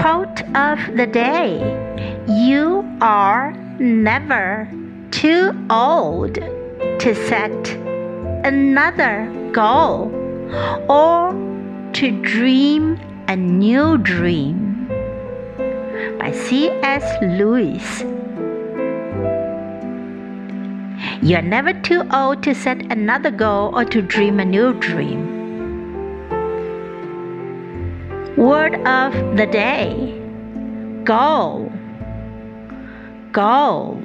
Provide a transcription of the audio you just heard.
Quote of the day You are never too old to set another goal or to dream a new dream. By C.S. Lewis. You're never too old to set another goal or to dream a new dream. Word of the day Goal. Goal.